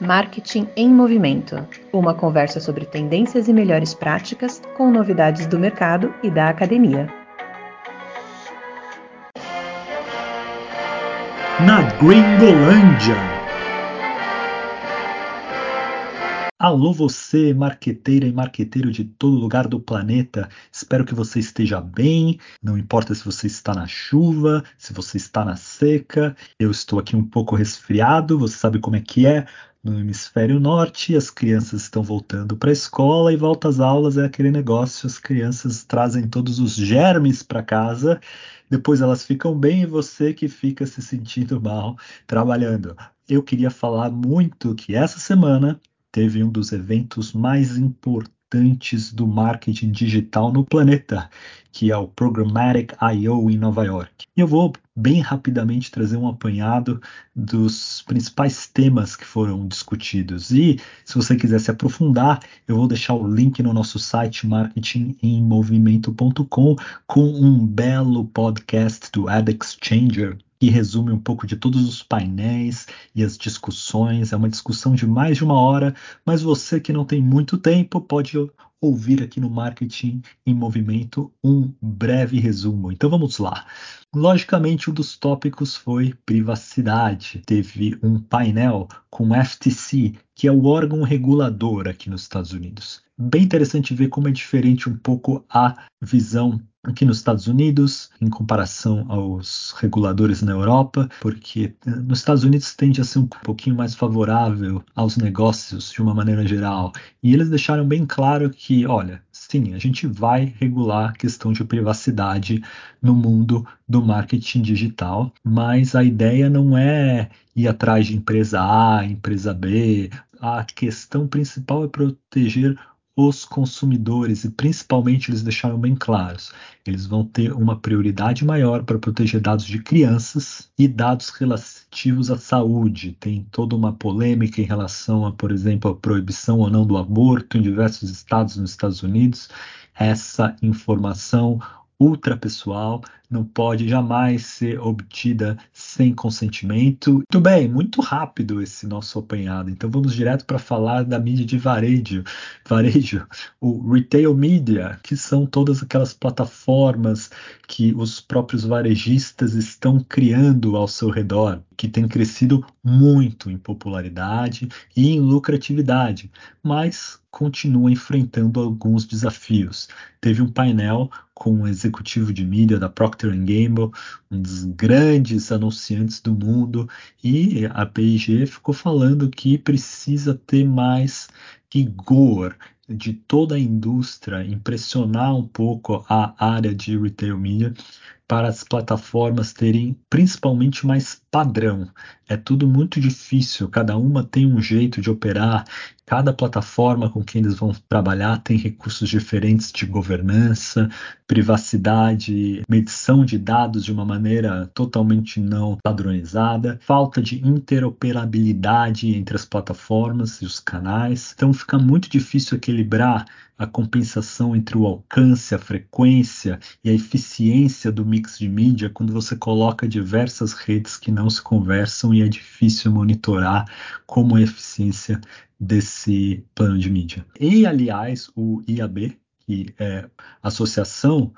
Marketing em Movimento uma conversa sobre tendências e melhores práticas com novidades do mercado e da academia. Na Gringolândia. Alô você, marqueteira e marqueteiro de todo lugar do planeta. Espero que você esteja bem. Não importa se você está na chuva, se você está na seca. Eu estou aqui um pouco resfriado, você sabe como é que é no hemisfério norte, as crianças estão voltando para a escola e volta às aulas é aquele negócio, as crianças trazem todos os germes para casa, depois elas ficam bem e você que fica se sentindo mal trabalhando. Eu queria falar muito que essa semana teve um dos eventos mais importantes do marketing digital no planeta, que é o Programmatic I.O. em Nova York. Eu vou bem rapidamente trazer um apanhado dos principais temas que foram discutidos. E se você quiser se aprofundar, eu vou deixar o link no nosso site marketingemmovimento.com com um belo podcast do Ad Exchanger que resume um pouco de todos os painéis e as discussões. É uma discussão de mais de uma hora, mas você que não tem muito tempo pode ouvir aqui no Marketing em Movimento um breve resumo. Então vamos lá. Logicamente, um dos tópicos foi privacidade. Teve um painel com FTC, que é o órgão regulador aqui nos Estados Unidos. Bem interessante ver como é diferente um pouco a visão aqui nos Estados Unidos em comparação aos reguladores na Europa, porque eh, nos Estados Unidos tende a ser um pouquinho mais favorável aos negócios de uma maneira geral. E eles deixaram bem claro que, olha, sim, a gente vai regular a questão de privacidade no mundo do marketing digital, mas a ideia não é ir atrás de empresa A, empresa B. A questão principal é proteger os consumidores e principalmente eles deixaram bem claros, eles vão ter uma prioridade maior para proteger dados de crianças e dados relativos à saúde. Tem toda uma polêmica em relação a, por exemplo, a proibição ou não do aborto em diversos estados nos Estados Unidos. Essa informação ultrapessoal não pode jamais ser obtida sem consentimento. Muito bem, muito rápido esse nosso apanhado. Então vamos direto para falar da mídia de varejo, varejo, o retail media, que são todas aquelas plataformas que os próprios varejistas estão criando ao seu redor, que tem crescido muito em popularidade e em lucratividade, mas continua enfrentando alguns desafios. Teve um painel com um executivo de mídia da Procter Procter Gamble, um dos grandes anunciantes do mundo, e a P&G ficou falando que precisa ter mais rigor de toda a indústria, impressionar um pouco a área de retail media para as plataformas terem principalmente mais padrão. É tudo muito difícil, cada uma tem um jeito de operar, cada plataforma com quem eles vão trabalhar tem recursos diferentes de governança, privacidade, medição de dados de uma maneira totalmente não padronizada, falta de interoperabilidade entre as plataformas e os canais. Então fica muito difícil equilibrar a compensação entre o alcance, a frequência e a eficiência do mix de mídia quando você coloca diversas redes que não se conversam e é difícil monitorar como a eficiência desse plano de mídia. E, aliás, o IAB, que é Associação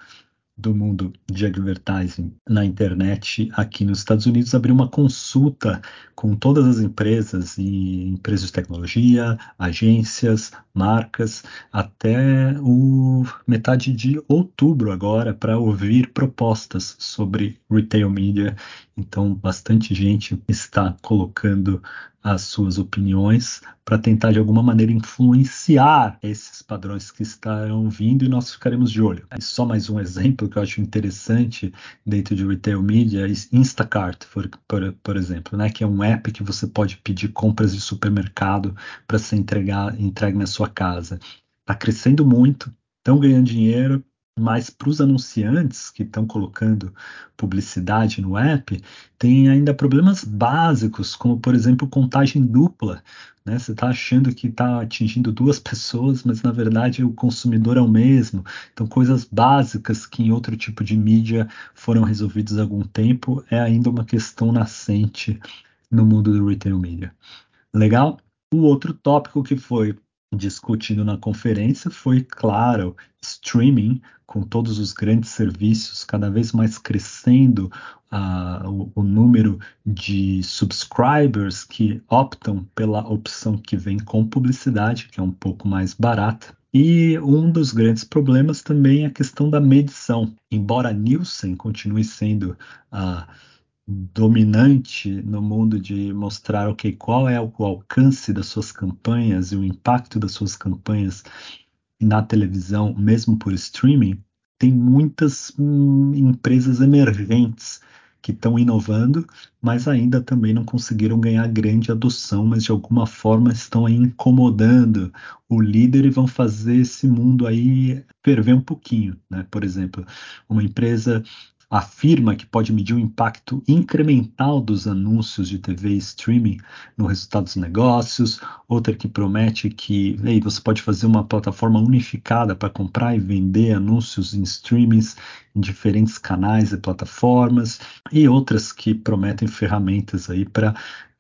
do mundo de advertising na internet aqui nos Estados Unidos abriu uma consulta com todas as empresas e empresas de tecnologia, agências, marcas, até o metade de outubro agora para ouvir propostas sobre retail media. Então, bastante gente está colocando as suas opiniões para tentar de alguma maneira influenciar esses padrões que estarão vindo e nós ficaremos de olho. E só mais um exemplo que eu acho interessante dentro de retail media é Instacart, por, por, por exemplo, né, que é um app que você pode pedir compras de supermercado para ser entregar, entregue na sua casa. Está crescendo muito, estão ganhando dinheiro, mas para os anunciantes que estão colocando publicidade no app, tem ainda problemas básicos, como por exemplo contagem dupla. Né? Você está achando que está atingindo duas pessoas, mas na verdade o consumidor é o mesmo. Então, coisas básicas que em outro tipo de mídia foram resolvidas há algum tempo, é ainda uma questão nascente no mundo do retail media. Legal? O outro tópico que foi discutido na conferência foi, claro, streaming, com todos os grandes serviços, cada vez mais crescendo uh, o, o, número de subscribers que optam pela opção que vem com publicidade, que é um pouco mais barata. E um dos grandes problemas também é a questão da medição. Embora Nielsen continue sendo a uh, dominante no mundo de mostrar okay, qual é o alcance das suas campanhas e o impacto das suas campanhas na televisão, mesmo por streaming, tem muitas hum, empresas emergentes que estão inovando, mas ainda também não conseguiram ganhar grande adoção, mas de alguma forma estão aí incomodando o líder e vão fazer esse mundo aí ferver um pouquinho, né? Por exemplo, uma empresa afirma que pode medir o impacto incremental dos anúncios de TV e streaming no resultado dos negócios, outra que promete que ei, você pode fazer uma plataforma unificada para comprar e vender anúncios em streamings em diferentes canais e plataformas, e outras que prometem ferramentas aí para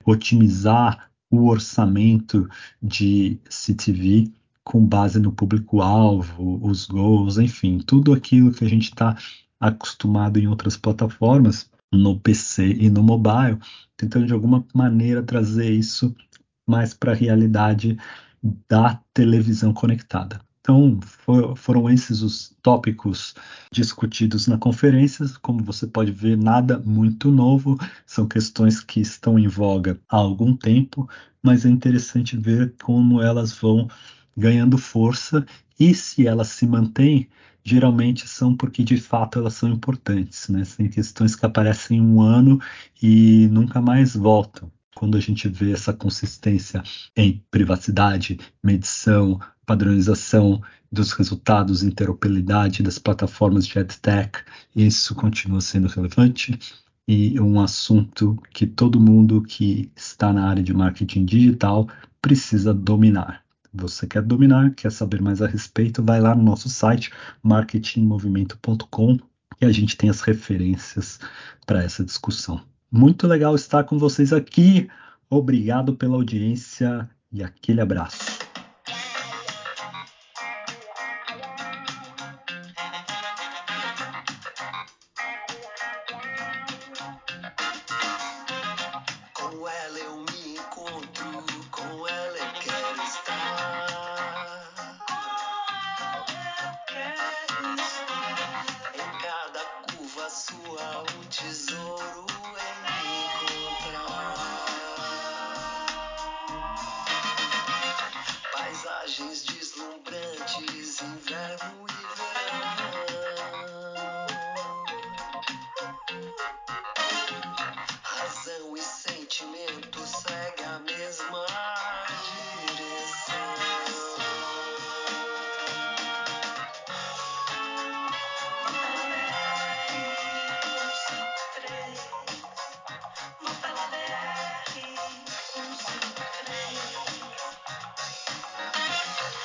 otimizar o orçamento de CTV com base no público-alvo, os gols, enfim, tudo aquilo que a gente está acostumado em outras plataformas, no PC e no mobile, tentando de alguma maneira trazer isso mais para a realidade da televisão conectada. Então, for, foram esses os tópicos discutidos na conferência. Como você pode ver, nada muito novo, são questões que estão em voga há algum tempo, mas é interessante ver como elas vão ganhando força e se elas se mantêm, geralmente são porque de fato elas são importantes, né? Tem questões que aparecem um ano e nunca mais voltam. Quando a gente vê essa consistência em privacidade, medição, padronização dos resultados, interoperabilidade das plataformas de EdTech, isso continua sendo relevante e um assunto que todo mundo que está na área de marketing digital precisa dominar. Você quer dominar, quer saber mais a respeito, vai lá no nosso site marketingmovimento.com e a gente tem as referências para essa discussão. Muito legal estar com vocês aqui. Obrigado pela audiência e aquele abraço. opportunities